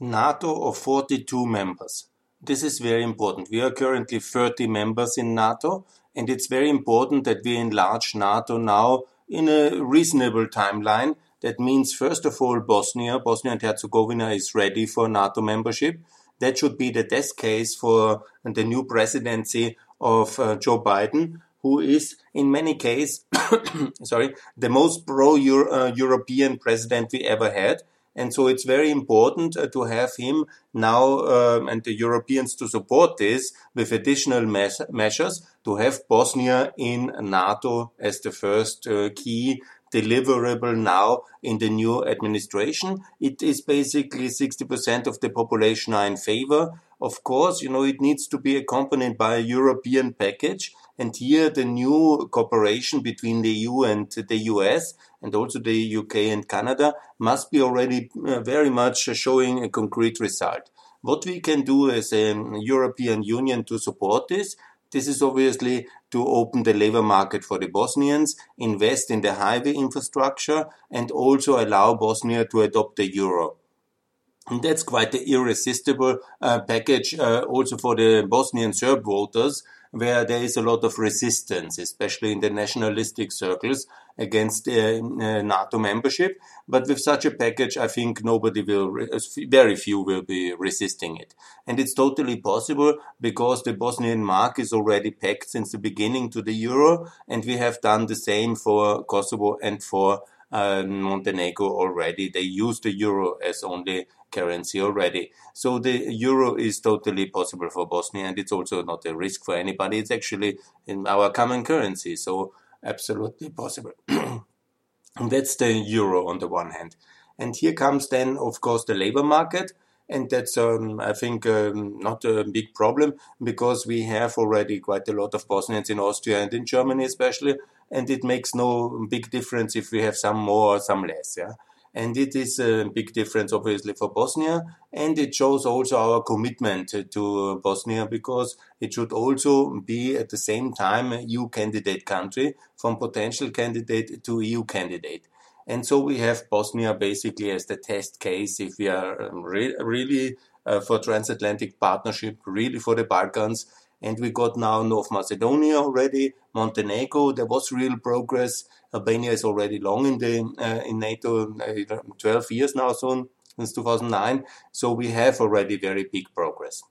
NATO of 42 members. This is very important. We are currently 30 members in NATO, and it's very important that we enlarge NATO now in a reasonable timeline. That means, first of all, Bosnia. Bosnia and Herzegovina is ready for NATO membership. That should be the test case for the new presidency of uh, Joe Biden, who is in many cases, sorry, the most pro-European uh, president we ever had. And so it's very important uh, to have him now um, and the Europeans to support this with additional measures to have Bosnia in NATO as the first uh, key deliverable now in the new administration. It is basically 60% of the population are in favor. Of course, you know, it needs to be accompanied by a European package. And here the new cooperation between the EU and the US and also the UK and Canada must be already uh, very much showing a concrete result. What we can do as a European Union to support this, this is obviously to open the labor market for the Bosnians, invest in the highway infrastructure, and also allow Bosnia to adopt the euro. And that's quite an irresistible uh, package uh, also for the Bosnian Serb voters where there is a lot of resistance, especially in the nationalistic circles against uh, uh, NATO membership. But with such a package, I think nobody will, uh, very few will be resisting it. And it's totally possible because the Bosnian mark is already pegged since the beginning to the euro, and we have done the same for Kosovo and for uh, Montenegro already. They use the euro as only currency already. So the euro is totally possible for Bosnia, and it's also not a risk for anybody. It's actually in our common currency, so absolutely possible. that's the euro on the one hand. And here comes then, of course, the labor market. And that's, um, I think, um, not a big problem because we have already quite a lot of Bosnians in Austria and in Germany, especially. And it makes no big difference if we have some more or some less. Yeah. And it is a big difference, obviously, for Bosnia. And it shows also our commitment to Bosnia because it should also be at the same time a EU candidate country from potential candidate to EU candidate. And so we have Bosnia basically as the test case if we are um, re- really uh, for transatlantic partnership, really for the Balkans and we got now North Macedonia already, Montenegro. There was real progress. Albania is already long in the uh, in NATO, uh, 12 years now soon since 2009. So we have already very big progress.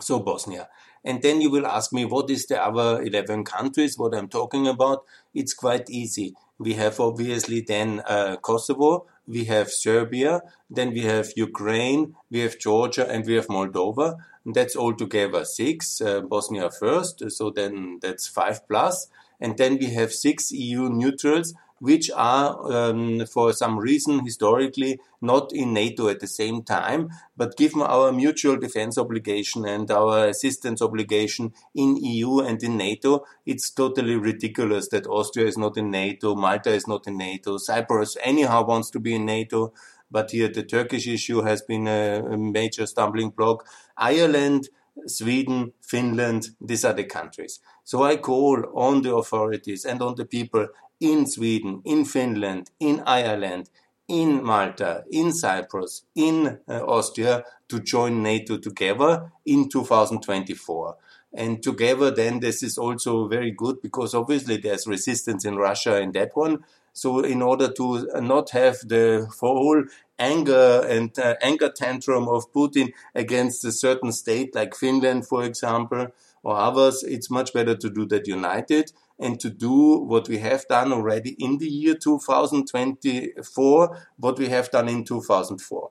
So Bosnia. And then you will ask me, what is the other 11 countries, what I'm talking about? It's quite easy. We have obviously then uh, Kosovo, we have Serbia, then we have Ukraine, we have Georgia, and we have Moldova. And that's altogether six. Uh, Bosnia first, so then that's five plus. And then we have six EU neutrals, which are, um, for some reason, historically not in NATO at the same time. But given our mutual defense obligation and our assistance obligation in EU and in NATO, it's totally ridiculous that Austria is not in NATO, Malta is not in NATO, Cyprus anyhow wants to be in NATO. But here the Turkish issue has been a, a major stumbling block. Ireland, Sweden, Finland, these are the countries. So I call on the authorities and on the people in Sweden, in Finland, in Ireland, in Malta, in Cyprus, in uh, Austria to join NATO together in 2024. And together, then this is also very good because obviously there's resistance in Russia in that one. So, in order to not have the whole anger and uh, anger tantrum of Putin against a certain state like Finland, for example, or others, it's much better to do that united and to do what we have done already in the year 2024, what we have done in 2004.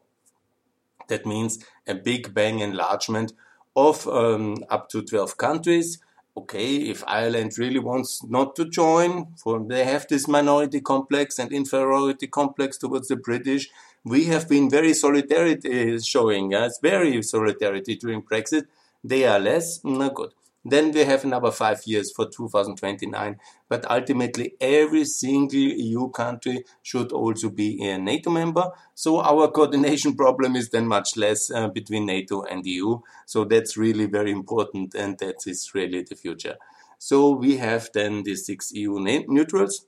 That means a big bang enlargement of um, up to 12 countries. Okay, if Ireland really wants not to join, for they have this minority complex and inferiority complex towards the British. We have been very solidarity uh, showing, us, very solidarity during Brexit. They are less, mm, not good. Then we have another five years for 2029. But ultimately, every single EU country should also be a NATO member. So our coordination problem is then much less uh, between NATO and EU. So that's really very important, and that is really the future. So we have then the six EU neutrals,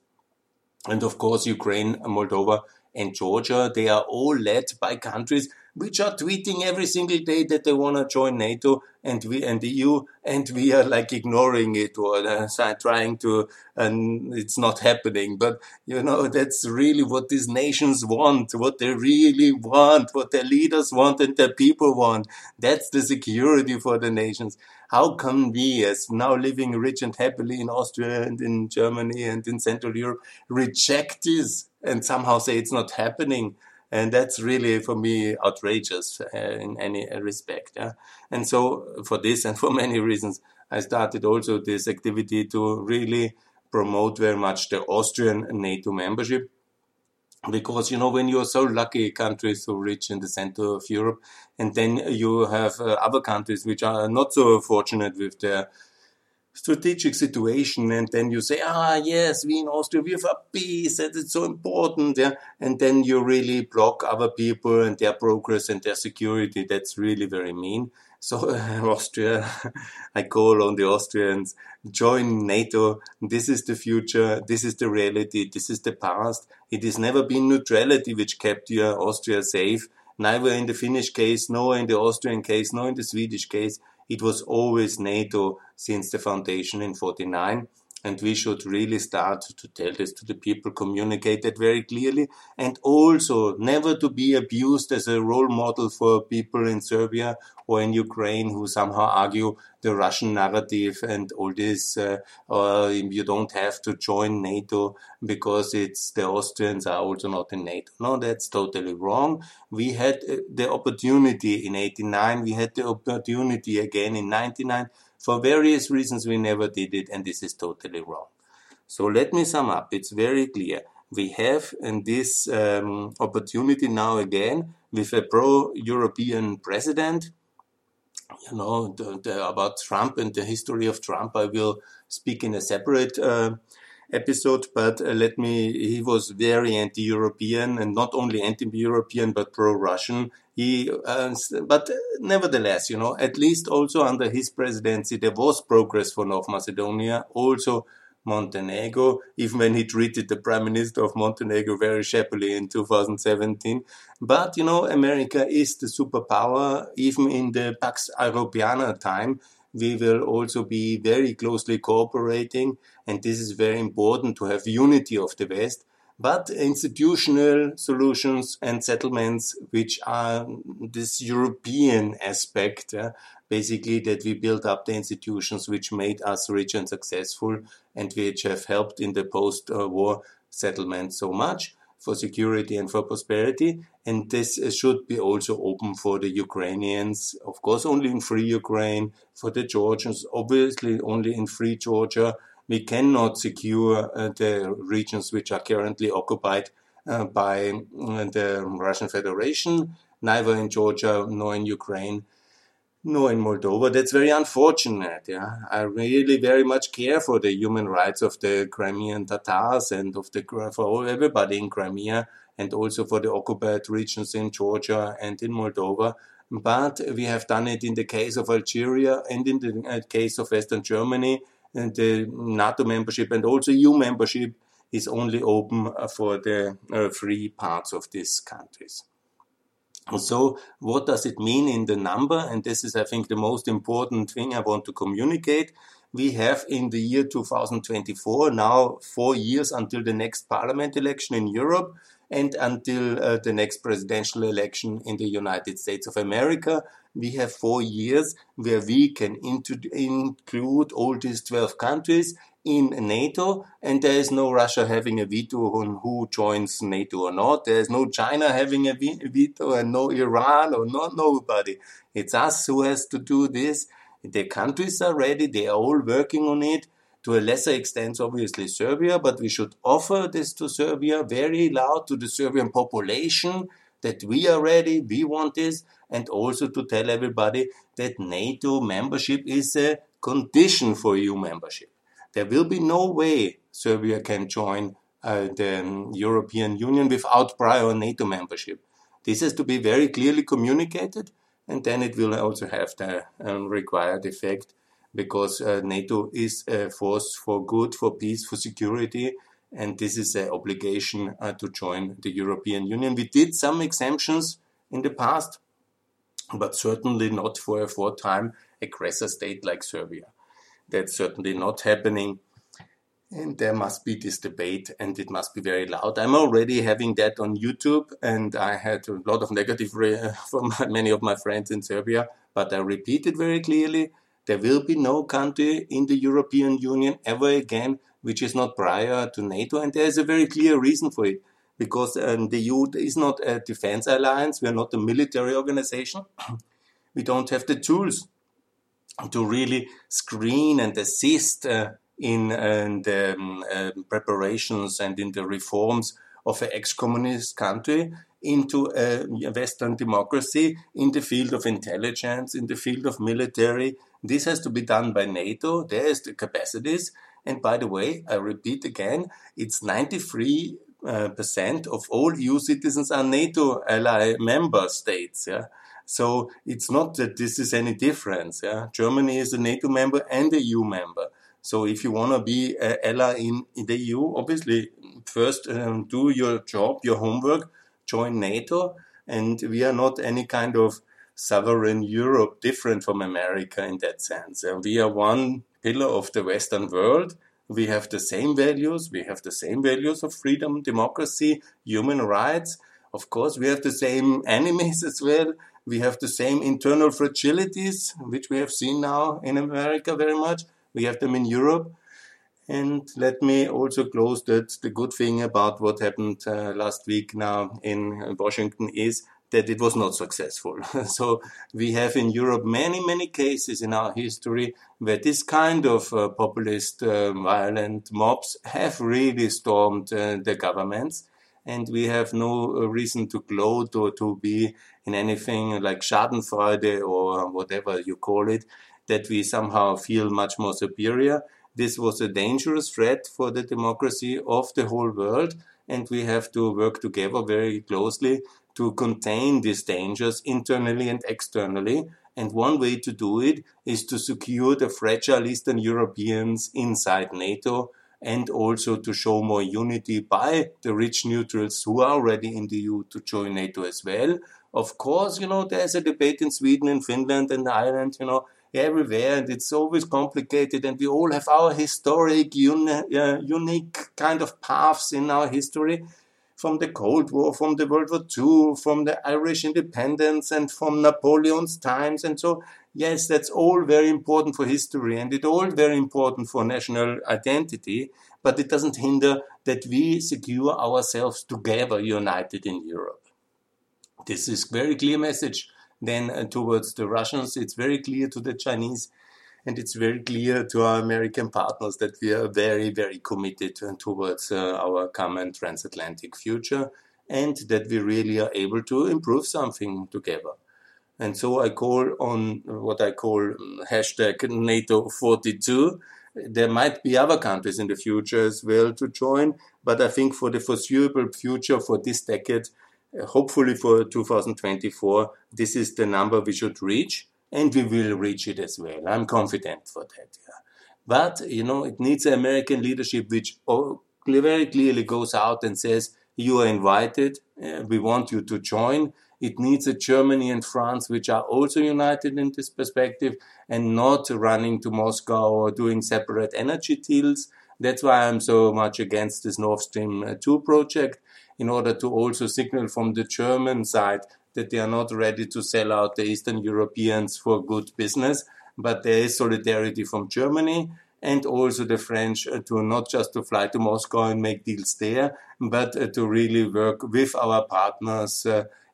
and of course Ukraine, Moldova, and Georgia. They are all led by countries which are tweeting every single day that they want to join NATO and we and the EU, and we are like ignoring it or uh, trying to, and it's not happening. But you know, that's really what these nations want, what they really want, what their leaders want and their people want. That's the security for the nations. How can we, as now living rich and happily in Austria and in Germany and in Central Europe, reject this and somehow say it's not happening? And that's really for me outrageous uh, in any respect. Yeah? And so for this and for many reasons, I started also this activity to really promote very much the Austrian NATO membership. Because, you know, when you're so lucky, country so rich in the center of Europe, and then you have uh, other countries which are not so fortunate with their strategic situation and then you say ah yes we in austria we have a peace and it's so important yeah? And then you really block other people and their progress and their security. That's really very mean. So uh, austria i call on the austrians join nato. This is the future. This is the reality. This is the past. It has never been neutrality which kept your austria safe neither in the finnish case nor in the austrian case nor in the swedish case it was always NATO since the foundation in 49. And we should really start to tell this to the people, communicate that very clearly, and also never to be abused as a role model for people in Serbia or in Ukraine who somehow argue the Russian narrative and all this. Uh, uh, you don't have to join NATO because it's the Austrians are also not in NATO. No, that's totally wrong. We had uh, the opportunity in 89. We had the opportunity again in 99 for various reasons, we never did it, and this is totally wrong. So let me sum up. It's very clear. We have in this um, opportunity now again with a pro-European president. You know the, the, about Trump and the history of Trump. I will speak in a separate uh, episode, but uh, let me, he was very anti-European and not only anti-European, but pro-Russian. He, uh, but nevertheless, you know, at least also under his presidency, there was progress for North Macedonia, also Montenegro, even when he treated the prime minister of Montenegro very shabbily in 2017. But, you know, America is the superpower, even in the Pax Europiana time we will also be very closely cooperating, and this is very important to have unity of the West. But institutional solutions and settlements, which are this European aspect, uh, basically that we build up the institutions which made us rich and successful and which have helped in the post-war settlement so much for security and for prosperity. And this should be also open for the Ukrainians, of course, only in free Ukraine, for the Georgians, obviously only in free Georgia. We cannot secure uh, the regions which are currently occupied uh, by uh, the Russian Federation, neither in Georgia nor in Ukraine. No, in Moldova, that's very unfortunate. Yeah, I really very much care for the human rights of the Crimean Tatars and of the for everybody in Crimea, and also for the occupied regions in Georgia and in Moldova. But we have done it in the case of Algeria and in the uh, case of Western Germany, and the NATO membership and also EU membership is only open for the uh, free parts of these countries. So what does it mean in the number? And this is, I think, the most important thing I want to communicate. We have in the year 2024 now four years until the next parliament election in Europe and until uh, the next presidential election in the United States of America. We have four years where we can include all these 12 countries in NATO, and there is no Russia having a veto on who joins NATO or not. There is no China having a veto, and no Iran or not nobody. It's us who has to do this. The countries are ready; they are all working on it. To a lesser extent, obviously Serbia, but we should offer this to Serbia very loud to the Serbian population that we are ready, we want this, and also to tell everybody that NATO membership is a condition for EU membership. There will be no way Serbia can join uh, the European Union without prior NATO membership. This has to be very clearly communicated, and then it will also have the um, required effect because uh, NATO is a force for good, for peace, for security, and this is an obligation uh, to join the European Union. We did some exemptions in the past, but certainly not for a four-time aggressor state like Serbia. That's certainly not happening. And there must be this debate and it must be very loud. I'm already having that on YouTube and I had a lot of negative re- from many of my friends in Serbia, but I repeat it very clearly. There will be no country in the European Union ever again which is not prior to NATO. And there is a very clear reason for it because um, the EU is not a defense alliance. We are not a military organization. we don't have the tools to really screen and assist uh, in the um, uh, preparations and in the reforms of an ex-communist country into a Western democracy in the field of intelligence, in the field of military. This has to be done by NATO. There is the capacities. And by the way, I repeat again, it's 93 uh, percent of all EU citizens are NATO ally member states. Yeah. So it's not that this is any difference. Yeah. Germany is a NATO member and a EU member. So if you want to be an ally in, in, the EU, obviously first um, do your job, your homework, join NATO. And we are not any kind of sovereign Europe different from America in that sense. And we are one pillar of the Western world. We have the same values. We have the same values of freedom, democracy, human rights. Of course, we have the same enemies as well. We have the same internal fragilities, which we have seen now in America very much. We have them in Europe. And let me also close that the good thing about what happened uh, last week now in Washington is that it was not successful. so we have in Europe many, many cases in our history where this kind of uh, populist, uh, violent mobs have really stormed uh, the governments. And we have no uh, reason to gloat or to be in anything like Schadenfreude or whatever you call it, that we somehow feel much more superior. This was a dangerous threat for the democracy of the whole world and we have to work together very closely to contain these dangers internally and externally. And one way to do it is to secure the fragile Eastern Europeans inside NATO and also to show more unity by the rich neutrals who are already in the EU to join NATO as well. Of course, you know, there's a debate in Sweden and Finland and Ireland, you know, everywhere, and it's always complicated, and we all have our historic, uni- uh, unique kind of paths in our history from the Cold War, from the World War II, from the Irish independence, and from Napoleon's times. And so, yes, that's all very important for history and it's all very important for national identity, but it doesn't hinder that we secure ourselves together, united in Europe. This is very clear message then uh, towards the Russians. It's very clear to the Chinese and it's very clear to our American partners that we are very, very committed towards uh, our common transatlantic future and that we really are able to improve something together. And so I call on what I call um, hashtag NATO 42. There might be other countries in the future as well to join, but I think for the foreseeable future for this decade, uh, hopefully for 2024, this is the number we should reach and we will reach it as well. I'm confident for that. Yeah. But, you know, it needs American leadership which very clearly goes out and says, you are invited, uh, we want you to join. It needs a Germany and France which are also united in this perspective and not running to Moscow or doing separate energy deals. That's why I'm so much against this Nord Stream uh, 2 project, in order to also signal from the German side that they are not ready to sell out the Eastern Europeans for good business, but there is solidarity from Germany and also the French uh, to not just to fly to Moscow and make deals there, but uh, to really work with our partners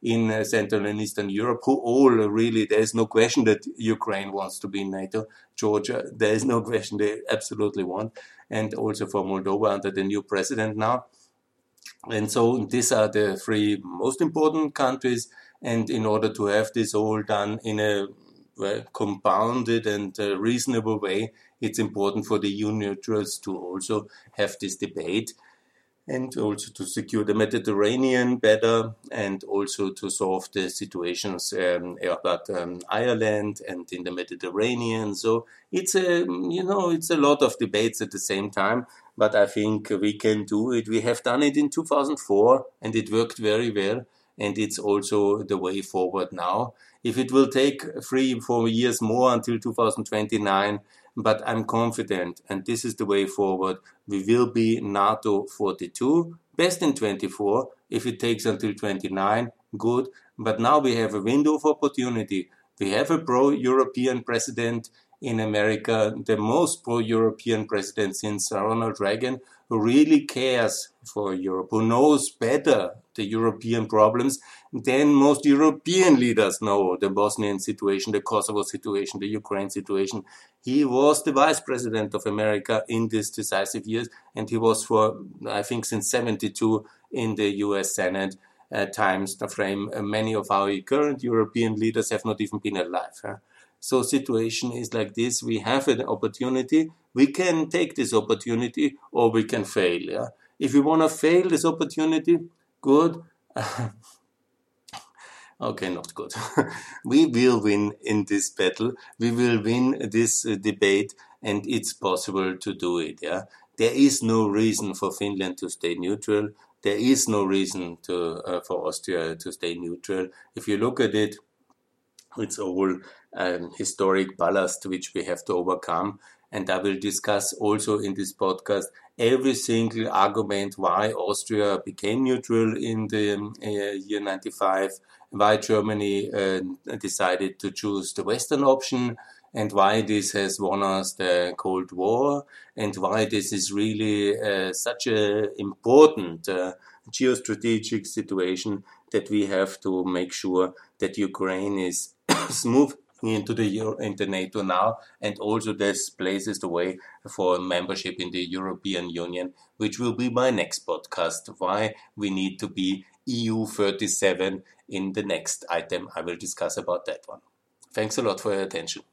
in uh, Central and Eastern Europe, who all really, there is no question that Ukraine wants to be in NATO. Georgia, there is no question they absolutely want. And also for Moldova under the new president now. And so these are the three most important countries. And in order to have this all done in a well, compounded and uh, reasonable way, it's important for the neutrals to also have this debate and also to secure the Mediterranean better and also to solve the situations um, about um, Ireland and in the Mediterranean. So it's a, you know, it's a lot of debates at the same time, but I think we can do it. We have done it in 2004 and it worked very well and it's also the way forward now. If it will take three, four years more until 2029, but I'm confident, and this is the way forward, we will be NATO 42, best in 24. If it takes until 29, good. But now we have a window of opportunity. We have a pro European president in America, the most pro European president since Ronald Reagan, who really cares for Europe, who knows better the European problems then most European leaders know the Bosnian situation, the Kosovo situation, the Ukraine situation. He was the vice president of America in these decisive years, and he was for, I think, since 72 in the US Senate. Uh, times the frame uh, many of our current European leaders have not even been alive. Huh? So situation is like this. We have an opportunity. We can take this opportunity or we can fail. Yeah? If we want to fail this opportunity, good. okay, not good. we will win in this battle. We will win this uh, debate and it's possible to do it. Yeah. There is no reason for Finland to stay neutral. There is no reason to, uh, for Austria to stay neutral. If you look at it, it's all um, historic ballast which we have to overcome. And I will discuss also in this podcast every single argument why Austria became neutral in the um, uh, year 95, why Germany uh, decided to choose the Western option, and why this has won us the Cold War, and why this is really uh, such an important uh, geostrategic situation that we have to make sure that Ukraine is smooth into the Euro, into NATO now, and also this places the way for membership in the European Union, which will be my next podcast. Why we need to be EU 37 in the next item. I will discuss about that one. Thanks a lot for your attention.